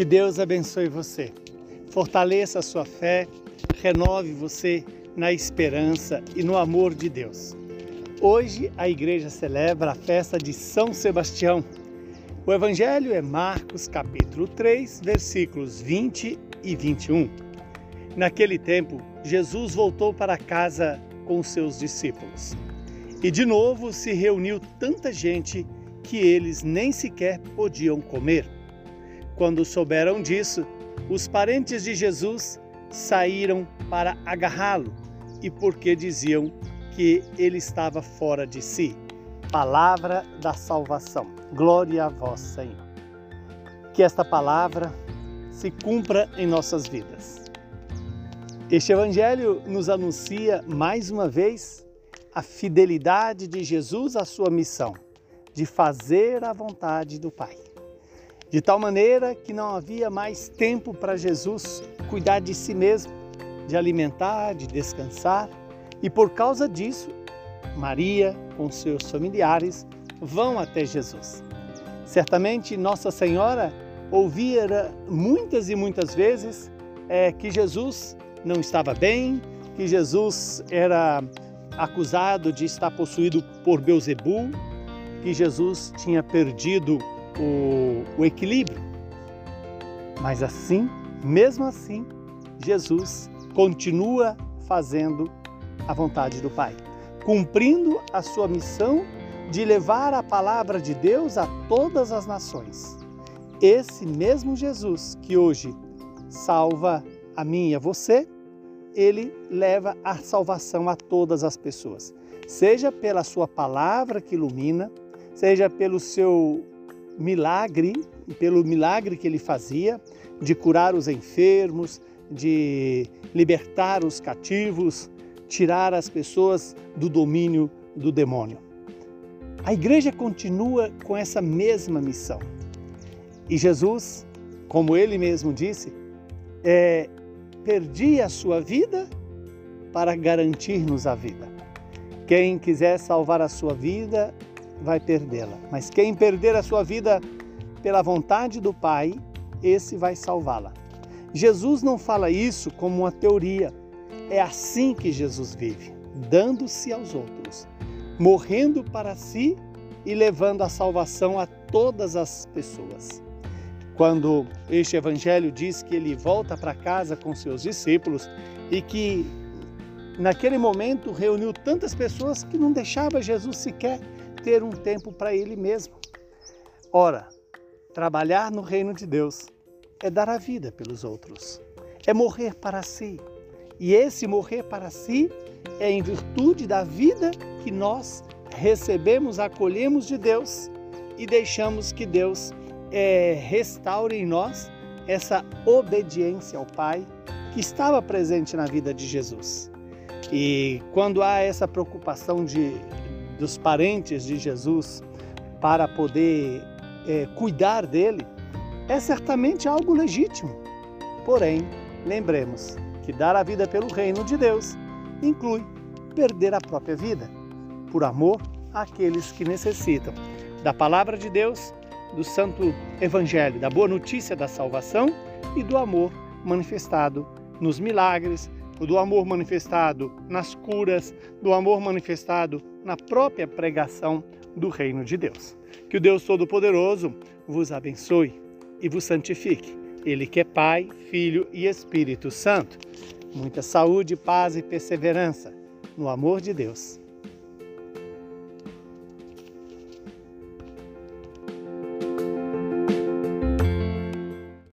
Que Deus abençoe você, fortaleça a sua fé, renove você na esperança e no amor de Deus. Hoje a igreja celebra a festa de São Sebastião. O evangelho é Marcos capítulo 3, versículos 20 e 21. Naquele tempo, Jesus voltou para casa com seus discípulos. E de novo se reuniu tanta gente que eles nem sequer podiam comer. Quando souberam disso, os parentes de Jesus saíram para agarrá-lo e porque diziam que ele estava fora de si. Palavra da salvação. Glória a vós, Senhor. Que esta palavra se cumpra em nossas vidas. Este evangelho nos anuncia mais uma vez a fidelidade de Jesus à sua missão de fazer a vontade do Pai de tal maneira que não havia mais tempo para Jesus cuidar de si mesmo, de alimentar, de descansar, e por causa disso, Maria, com seus familiares, vão até Jesus. Certamente Nossa Senhora ouvira muitas e muitas vezes é, que Jesus não estava bem, que Jesus era acusado de estar possuído por Beuzebu, que Jesus tinha perdido o, o equilíbrio. Mas assim, mesmo assim, Jesus continua fazendo a vontade do Pai, cumprindo a sua missão de levar a palavra de Deus a todas as nações. Esse mesmo Jesus que hoje salva a mim e a você, ele leva a salvação a todas as pessoas, seja pela sua palavra que ilumina, seja pelo seu milagre, pelo milagre que ele fazia de curar os enfermos, de libertar os cativos, tirar as pessoas do domínio do demônio. A igreja continua com essa mesma missão. E Jesus, como ele mesmo disse, é, perdi a sua vida para garantir-nos a vida. Quem quiser salvar a sua vida, vai perdê-la. Mas quem perder a sua vida pela vontade do Pai, esse vai salvá-la. Jesus não fala isso como uma teoria. É assim que Jesus vive, dando-se aos outros, morrendo para si e levando a salvação a todas as pessoas. Quando este evangelho diz que ele volta para casa com seus discípulos e que naquele momento reuniu tantas pessoas que não deixava Jesus sequer ter um tempo para ele mesmo. Ora, trabalhar no reino de Deus é dar a vida pelos outros, é morrer para si. E esse morrer para si é em virtude da vida que nós recebemos, acolhemos de Deus e deixamos que Deus é, restaure em nós essa obediência ao Pai que estava presente na vida de Jesus. E quando há essa preocupação de dos parentes de Jesus para poder é, cuidar dele, é certamente algo legítimo. Porém, lembremos que dar a vida pelo reino de Deus inclui perder a própria vida, por amor àqueles que necessitam da palavra de Deus, do santo evangelho, da boa notícia da salvação e do amor manifestado nos milagres, do amor manifestado nas curas, do amor manifestado na própria pregação do reino de Deus. Que o Deus Todo-Poderoso vos abençoe e vos santifique. Ele que é Pai, Filho e Espírito Santo. Muita saúde, paz e perseverança no amor de Deus.